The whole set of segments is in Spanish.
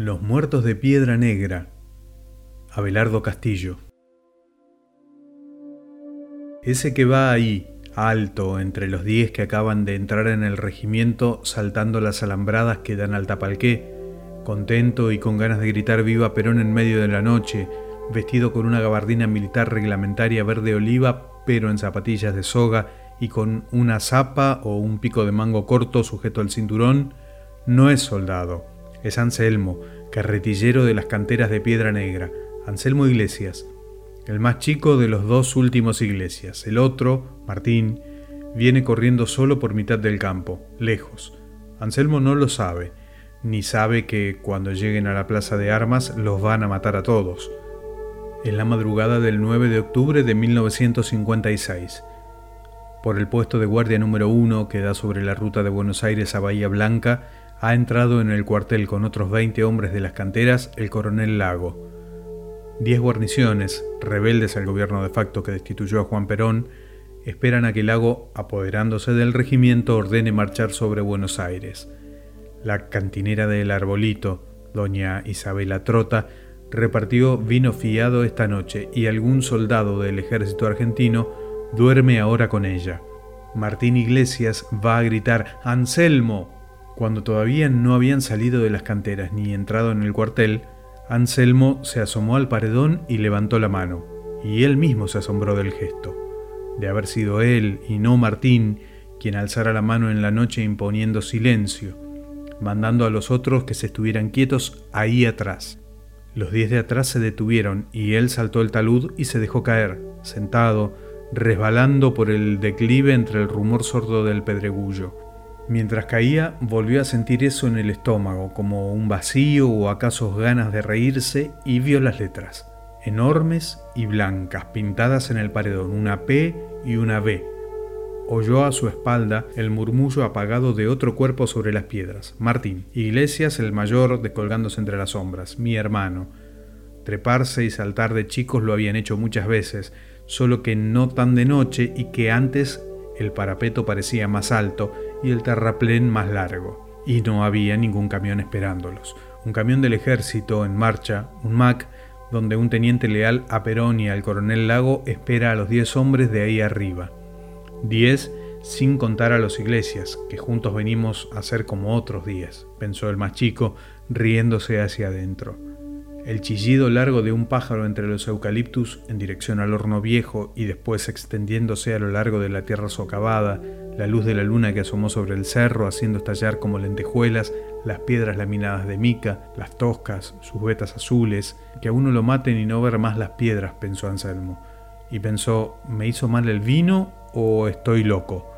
Los muertos de piedra negra. Abelardo Castillo. Ese que va ahí, alto, entre los diez que acaban de entrar en el regimiento saltando las alambradas que dan al tapalqué, contento y con ganas de gritar viva Perón en medio de la noche, vestido con una gabardina militar reglamentaria verde oliva, pero en zapatillas de soga y con una zapa o un pico de mango corto sujeto al cinturón, no es soldado es Anselmo, carretillero de las canteras de Piedra Negra, Anselmo Iglesias, el más chico de los dos últimos iglesias. El otro, Martín, viene corriendo solo por mitad del campo, lejos. Anselmo no lo sabe, ni sabe que cuando lleguen a la plaza de armas los van a matar a todos. En la madrugada del 9 de octubre de 1956, por el puesto de guardia número 1 que da sobre la ruta de Buenos Aires a Bahía Blanca, ha entrado en el cuartel con otros 20 hombres de las canteras el coronel Lago. Diez guarniciones, rebeldes al gobierno de facto que destituyó a Juan Perón, esperan a que Lago, apoderándose del regimiento, ordene marchar sobre Buenos Aires. La cantinera del Arbolito, doña Isabela Trota, repartió vino fiado esta noche y algún soldado del ejército argentino duerme ahora con ella. Martín Iglesias va a gritar Anselmo, cuando todavía no habían salido de las canteras ni entrado en el cuartel, Anselmo se asomó al paredón y levantó la mano, y él mismo se asombró del gesto. De haber sido él y no Martín quien alzara la mano en la noche imponiendo silencio, mandando a los otros que se estuvieran quietos ahí atrás. Los diez de atrás se detuvieron y él saltó el talud y se dejó caer, sentado, resbalando por el declive entre el rumor sordo del pedregullo. Mientras caía, volvió a sentir eso en el estómago, como un vacío o acaso ganas de reírse, y vio las letras, enormes y blancas, pintadas en el paredón, una P y una B. Oyó a su espalda el murmullo apagado de otro cuerpo sobre las piedras. Martín, Iglesias el mayor, descolgándose entre las sombras, mi hermano. Treparse y saltar de chicos lo habían hecho muchas veces, solo que no tan de noche y que antes el parapeto parecía más alto y el terraplén más largo, y no había ningún camión esperándolos. Un camión del ejército en marcha, un MAC, donde un teniente leal a Perón y al coronel Lago espera a los diez hombres de ahí arriba. Diez sin contar a los iglesias, que juntos venimos a ser como otros días, pensó el más chico, riéndose hacia adentro. El chillido largo de un pájaro entre los eucaliptus en dirección al horno viejo y después extendiéndose a lo largo de la tierra socavada, la luz de la luna que asomó sobre el cerro haciendo estallar como lentejuelas las piedras laminadas de mica, las toscas, sus vetas azules, que a uno lo maten y no ver más las piedras, pensó Anselmo. Y pensó, ¿me hizo mal el vino o estoy loco?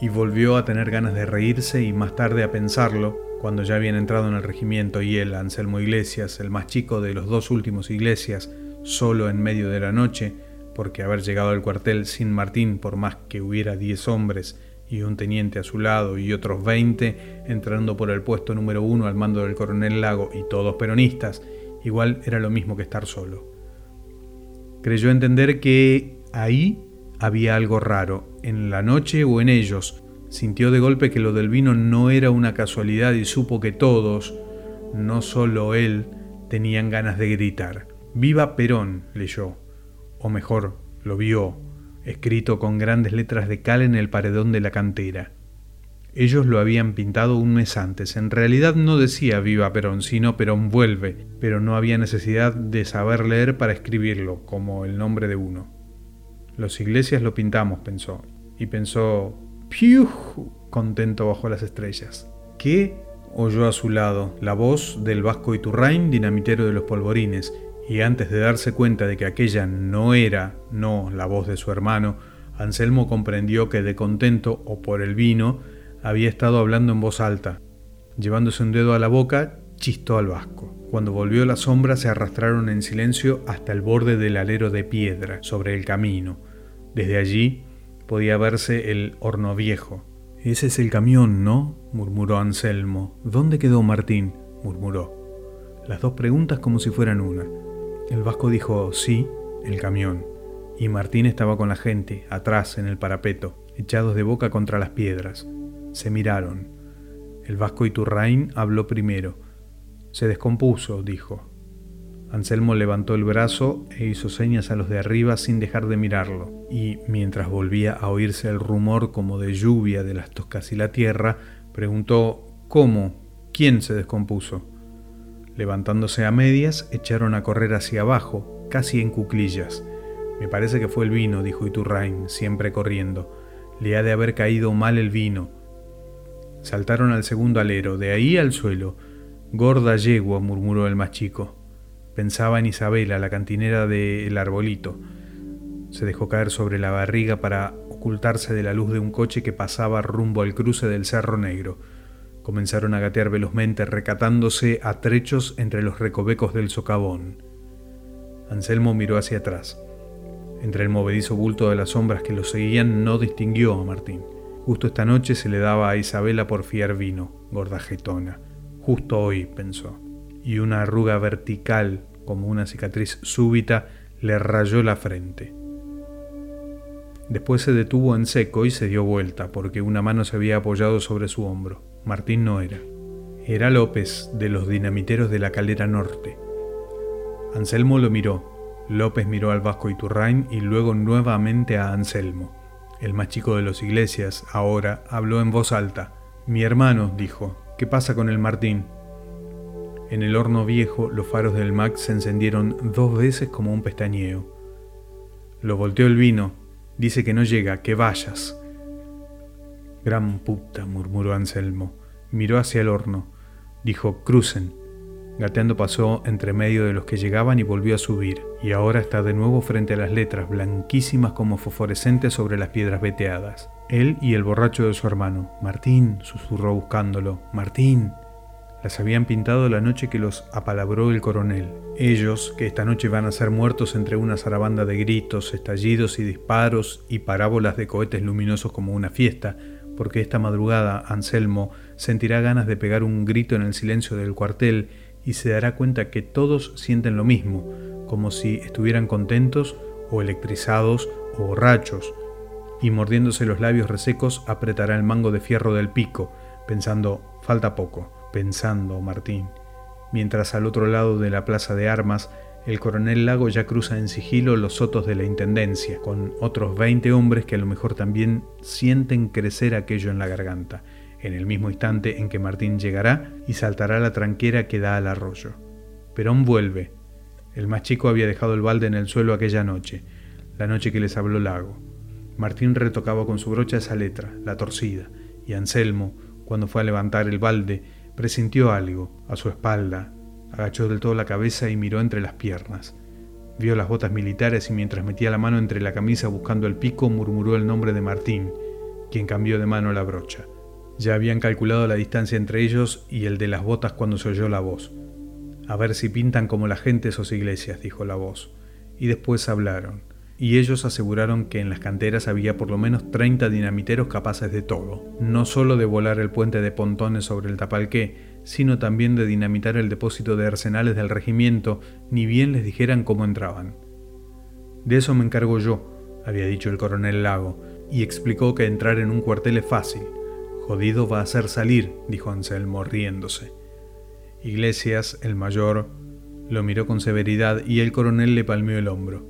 Y volvió a tener ganas de reírse y más tarde a pensarlo, cuando ya habían entrado en el regimiento y él, Anselmo Iglesias, el más chico de los dos últimos iglesias, solo en medio de la noche, porque haber llegado al cuartel sin Martín, por más que hubiera diez hombres y un teniente a su lado y otros veinte, entrando por el puesto número uno al mando del coronel Lago y todos peronistas, igual era lo mismo que estar solo. Creyó entender que ahí había algo raro, en la noche o en ellos, Sintió de golpe que lo del vino no era una casualidad y supo que todos, no solo él, tenían ganas de gritar. Viva Perón, leyó, o mejor, lo vio, escrito con grandes letras de cal en el paredón de la cantera. Ellos lo habían pintado un mes antes. En realidad no decía Viva Perón, sino Perón vuelve, pero no había necesidad de saber leer para escribirlo, como el nombre de uno. Los iglesias lo pintamos, pensó, y pensó, ¡Piu! contento bajo las estrellas. ¿Qué? oyó a su lado la voz del Vasco Iturrain, dinamitero de los polvorines, y antes de darse cuenta de que aquella no era, no, la voz de su hermano, Anselmo comprendió que de contento o por el vino había estado hablando en voz alta. Llevándose un dedo a la boca, chistó al Vasco. Cuando volvió la sombra se arrastraron en silencio hasta el borde del alero de piedra sobre el camino. Desde allí podía verse el horno viejo. Ese es el camión, ¿no? murmuró Anselmo. ¿Dónde quedó Martín? murmuró. Las dos preguntas como si fueran una. El vasco dijo, sí, el camión. Y Martín estaba con la gente, atrás, en el parapeto, echados de boca contra las piedras. Se miraron. El vasco Iturrain habló primero. Se descompuso, dijo. Anselmo levantó el brazo e hizo señas a los de arriba sin dejar de mirarlo, y mientras volvía a oírse el rumor como de lluvia de las toscas y la tierra, preguntó ¿Cómo? ¿Quién se descompuso? Levantándose a medias, echaron a correr hacia abajo, casi en cuclillas. Me parece que fue el vino, dijo Iturrain, siempre corriendo. Le ha de haber caído mal el vino. Saltaron al segundo alero, de ahí al suelo. Gorda yegua, murmuró el más chico. Pensaba en Isabela, la cantinera del arbolito. Se dejó caer sobre la barriga para ocultarse de la luz de un coche que pasaba rumbo al cruce del Cerro Negro. Comenzaron a gatear velozmente, recatándose a trechos entre los recovecos del socavón. Anselmo miró hacia atrás. Entre el movedizo bulto de las sombras que lo seguían no distinguió a Martín. Justo esta noche se le daba a Isabela por fiar vino, gorda jetona. Justo hoy, pensó. Y una arruga vertical como una cicatriz súbita, le rayó la frente. Después se detuvo en seco y se dio vuelta, porque una mano se había apoyado sobre su hombro. Martín no era. Era López, de los dinamiteros de la calera norte. Anselmo lo miró. López miró al vasco Iturrain y luego nuevamente a Anselmo. El más chico de los iglesias, ahora, habló en voz alta. Mi hermano, dijo, ¿qué pasa con el Martín? En el horno viejo los faros del Mac se encendieron dos veces como un pestañeo. Lo volteó el vino. Dice que no llega, que vayas. Gran puta, murmuró Anselmo. Miró hacia el horno. Dijo, crucen. Gateando pasó entre medio de los que llegaban y volvió a subir, y ahora está de nuevo frente a las letras, blanquísimas como fosforescentes sobre las piedras veteadas. Él y el borracho de su hermano. Martín, susurró buscándolo. Martín. Las habían pintado la noche que los apalabró el coronel. Ellos, que esta noche van a ser muertos entre una zarabanda de gritos, estallidos y disparos y parábolas de cohetes luminosos como una fiesta, porque esta madrugada Anselmo sentirá ganas de pegar un grito en el silencio del cuartel y se dará cuenta que todos sienten lo mismo, como si estuvieran contentos o electrizados o borrachos, y mordiéndose los labios resecos apretará el mango de fierro del pico, pensando, falta poco pensando Martín, mientras al otro lado de la plaza de armas el coronel Lago ya cruza en sigilo los sotos de la Intendencia, con otros 20 hombres que a lo mejor también sienten crecer aquello en la garganta, en el mismo instante en que Martín llegará y saltará la tranquera que da al arroyo. Perón vuelve. El más chico había dejado el balde en el suelo aquella noche, la noche que les habló Lago. Martín retocaba con su brocha esa letra, la torcida, y Anselmo, cuando fue a levantar el balde, Presintió algo a su espalda, agachó del todo la cabeza y miró entre las piernas. Vio las botas militares y mientras metía la mano entre la camisa buscando el pico murmuró el nombre de Martín, quien cambió de mano la brocha. Ya habían calculado la distancia entre ellos y el de las botas cuando se oyó la voz. A ver si pintan como la gente esos iglesias, dijo la voz. Y después hablaron y ellos aseguraron que en las canteras había por lo menos 30 dinamiteros capaces de todo, no solo de volar el puente de pontones sobre el Tapalqué, sino también de dinamitar el depósito de arsenales del regimiento, ni bien les dijeran cómo entraban. De eso me encargo yo, había dicho el coronel Lago, y explicó que entrar en un cuartel es fácil. Jodido va a ser salir, dijo Anselmo riéndose. Iglesias, el mayor, lo miró con severidad y el coronel le palmeó el hombro.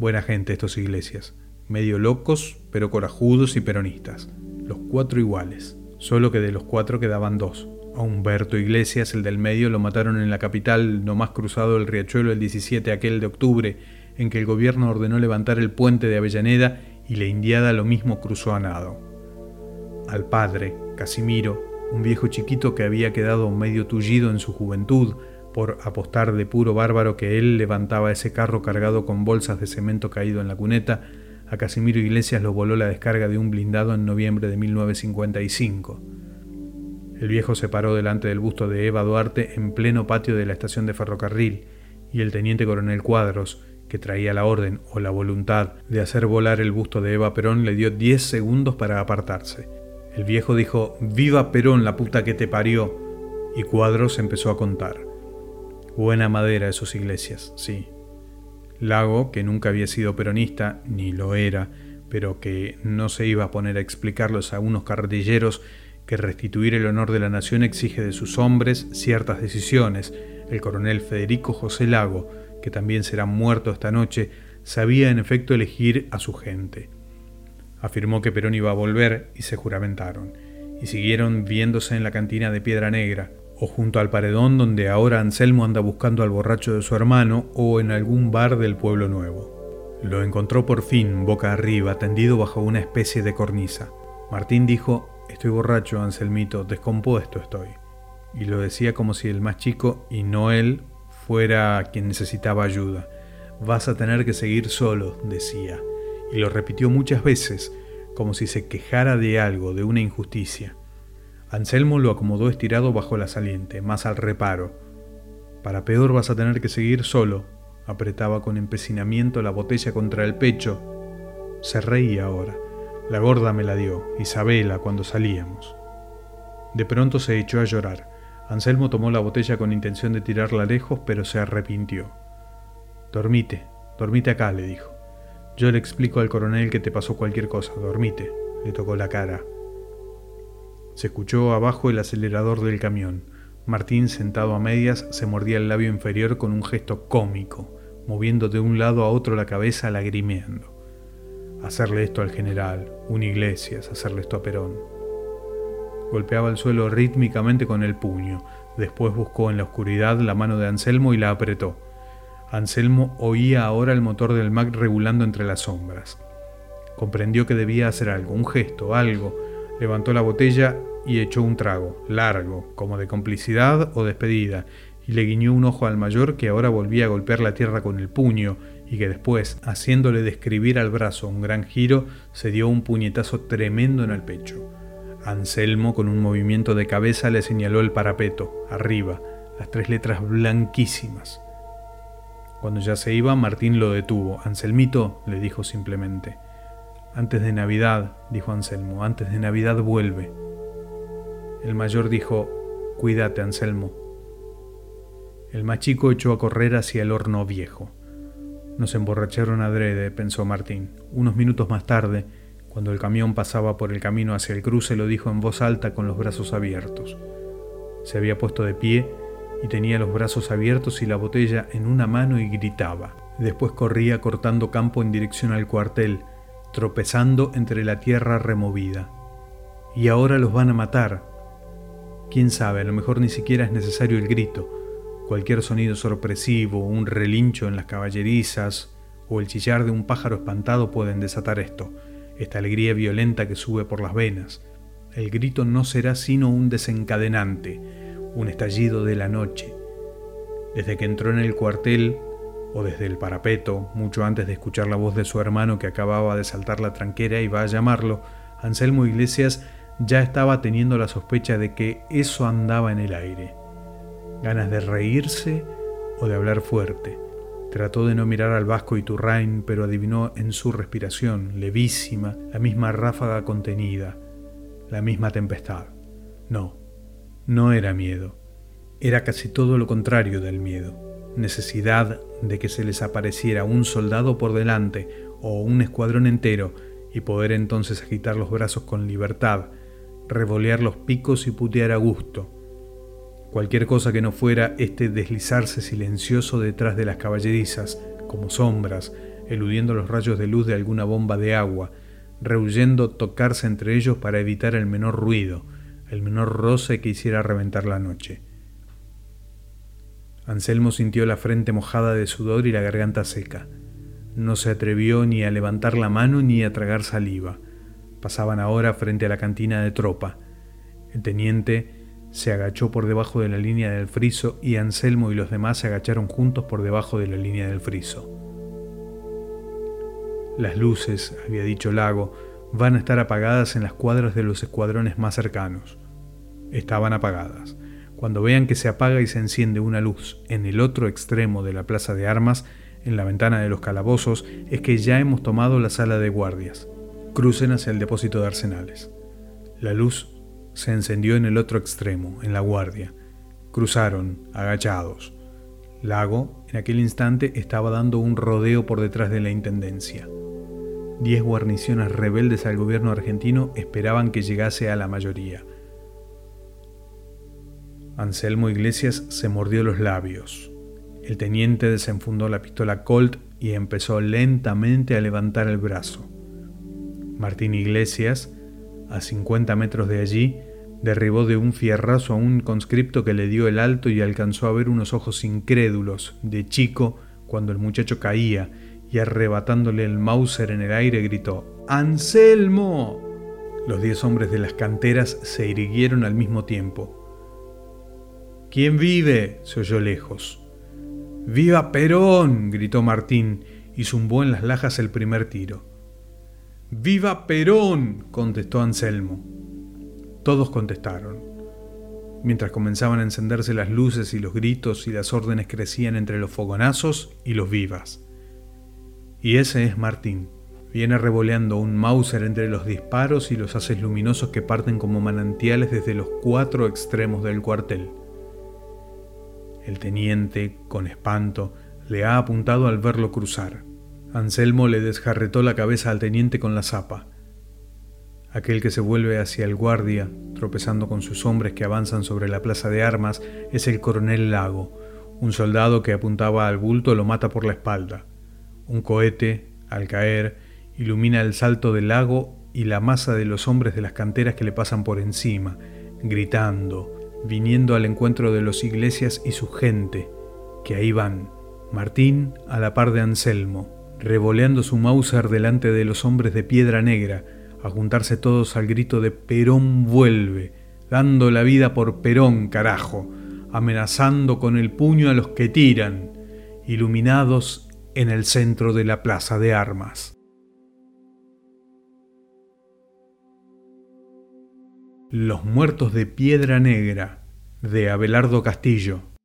Buena gente estos iglesias, medio locos, pero corajudos y peronistas, los cuatro iguales, solo que de los cuatro quedaban dos. A Humberto Iglesias, el del medio, lo mataron en la capital, nomás cruzado el riachuelo el 17 aquel de octubre, en que el gobierno ordenó levantar el puente de Avellaneda y la indiada lo mismo cruzó a nado. Al padre, Casimiro, un viejo chiquito que había quedado medio tullido en su juventud, por apostar de puro bárbaro que él levantaba ese carro cargado con bolsas de cemento caído en la cuneta, a Casimiro Iglesias lo voló la descarga de un blindado en noviembre de 1955. El viejo se paró delante del busto de Eva Duarte en pleno patio de la estación de ferrocarril, y el teniente coronel Cuadros, que traía la orden o la voluntad de hacer volar el busto de Eva Perón, le dio 10 segundos para apartarse. El viejo dijo, Viva Perón, la puta que te parió, y Cuadros empezó a contar. Buena madera esos iglesias, sí. Lago, que nunca había sido peronista, ni lo era, pero que no se iba a poner a explicarlos a unos carretilleros que restituir el honor de la nación exige de sus hombres ciertas decisiones. El coronel Federico José Lago, que también será muerto esta noche, sabía en efecto elegir a su gente. Afirmó que Perón iba a volver y se juramentaron, y siguieron viéndose en la cantina de Piedra Negra, o junto al paredón donde ahora Anselmo anda buscando al borracho de su hermano, o en algún bar del pueblo nuevo. Lo encontró por fin, boca arriba, tendido bajo una especie de cornisa. Martín dijo, Estoy borracho, Anselmito, descompuesto estoy. Y lo decía como si el más chico, y no él, fuera quien necesitaba ayuda. Vas a tener que seguir solo, decía, y lo repitió muchas veces, como si se quejara de algo, de una injusticia. Anselmo lo acomodó estirado bajo la saliente, más al reparo. Para peor vas a tener que seguir solo, apretaba con empecinamiento la botella contra el pecho. Se reía ahora. La gorda me la dio, Isabela, cuando salíamos. De pronto se echó a llorar. Anselmo tomó la botella con intención de tirarla lejos, pero se arrepintió. Dormite, dormite acá, le dijo. Yo le explico al coronel que te pasó cualquier cosa, dormite. Le tocó la cara. Se escuchó abajo el acelerador del camión. Martín, sentado a medias, se mordía el labio inferior con un gesto cómico, moviendo de un lado a otro la cabeza lagrimeando hacerle esto al general, un Iglesias, hacerle esto a Perón. Golpeaba el suelo rítmicamente con el puño, después buscó en la oscuridad la mano de Anselmo y la apretó. Anselmo oía ahora el motor del Mac regulando entre las sombras. Comprendió que debía hacer algo, un gesto, algo. Levantó la botella y echó un trago, largo, como de complicidad o despedida, y le guiñó un ojo al mayor que ahora volvía a golpear la tierra con el puño y que después, haciéndole describir al brazo un gran giro, se dio un puñetazo tremendo en el pecho. Anselmo, con un movimiento de cabeza, le señaló el parapeto, arriba, las tres letras blanquísimas. Cuando ya se iba, Martín lo detuvo. Anselmito, le dijo simplemente. Antes de Navidad, dijo Anselmo, antes de Navidad vuelve. El mayor dijo, Cuídate, Anselmo. El más chico echó a correr hacia el horno viejo. Nos emborracharon adrede, pensó Martín. Unos minutos más tarde, cuando el camión pasaba por el camino hacia el cruce, lo dijo en voz alta con los brazos abiertos. Se había puesto de pie y tenía los brazos abiertos y la botella en una mano y gritaba. Después corría cortando campo en dirección al cuartel, tropezando entre la tierra removida. Y ahora los van a matar. Quién sabe, a lo mejor ni siquiera es necesario el grito. Cualquier sonido sorpresivo, un relincho en las caballerizas o el chillar de un pájaro espantado pueden desatar esto, esta alegría violenta que sube por las venas. El grito no será sino un desencadenante, un estallido de la noche. Desde que entró en el cuartel, o desde el parapeto, mucho antes de escuchar la voz de su hermano que acababa de saltar la tranquera y va a llamarlo, Anselmo Iglesias ya estaba teniendo la sospecha de que eso andaba en el aire ganas de reírse o de hablar fuerte. Trató de no mirar al vasco y Turrain, pero adivinó en su respiración, levísima, la misma ráfaga contenida, la misma tempestad. No, no era miedo. Era casi todo lo contrario del miedo. Necesidad de que se les apareciera un soldado por delante o un escuadrón entero y poder entonces agitar los brazos con libertad, revolear los picos y putear a gusto, Cualquier cosa que no fuera este deslizarse silencioso detrás de las caballerizas, como sombras, eludiendo los rayos de luz de alguna bomba de agua, rehuyendo tocarse entre ellos para evitar el menor ruido, el menor roce que hiciera reventar la noche. Anselmo sintió la frente mojada de sudor y la garganta seca. No se atrevió ni a levantar la mano ni a tragar saliva. Pasaban ahora frente a la cantina de tropa. El teniente se agachó por debajo de la línea del friso y Anselmo y los demás se agacharon juntos por debajo de la línea del friso. Las luces, había dicho Lago, van a estar apagadas en las cuadras de los escuadrones más cercanos. Estaban apagadas. Cuando vean que se apaga y se enciende una luz en el otro extremo de la plaza de armas, en la ventana de los calabozos, es que ya hemos tomado la sala de guardias. Crucen hacia el depósito de arsenales. La luz se encendió en el otro extremo, en la guardia. Cruzaron, agachados. Lago, en aquel instante, estaba dando un rodeo por detrás de la Intendencia. Diez guarniciones rebeldes al gobierno argentino esperaban que llegase a la mayoría. Anselmo Iglesias se mordió los labios. El teniente desenfundó la pistola Colt y empezó lentamente a levantar el brazo. Martín Iglesias, a 50 metros de allí, derribó de un fierrazo a un conscripto que le dio el alto y alcanzó a ver unos ojos incrédulos de chico cuando el muchacho caía y arrebatándole el Mauser en el aire gritó ¡Anselmo! Los diez hombres de las canteras se irguieron al mismo tiempo. ¿Quién vive? se oyó lejos. ¡Viva Perón! gritó Martín y zumbó en las lajas el primer tiro. ¡Viva Perón! contestó Anselmo. Todos contestaron. Mientras comenzaban a encenderse las luces y los gritos y las órdenes crecían entre los fogonazos y los vivas. Y ese es Martín. Viene revoleando un Mauser entre los disparos y los haces luminosos que parten como manantiales desde los cuatro extremos del cuartel. El teniente, con espanto, le ha apuntado al verlo cruzar. Anselmo le desjarretó la cabeza al teniente con la zapa. Aquel que se vuelve hacia el guardia, tropezando con sus hombres que avanzan sobre la plaza de armas, es el coronel Lago. Un soldado que apuntaba al bulto lo mata por la espalda. Un cohete, al caer, ilumina el salto del lago y la masa de los hombres de las canteras que le pasan por encima, gritando, viniendo al encuentro de los iglesias y su gente, que ahí van, Martín a la par de Anselmo, revoleando su Mauser delante de los hombres de piedra negra, a juntarse todos al grito de Perón vuelve, dando la vida por Perón, carajo, amenazando con el puño a los que tiran, iluminados en el centro de la plaza de armas. Los muertos de Piedra Negra de Abelardo Castillo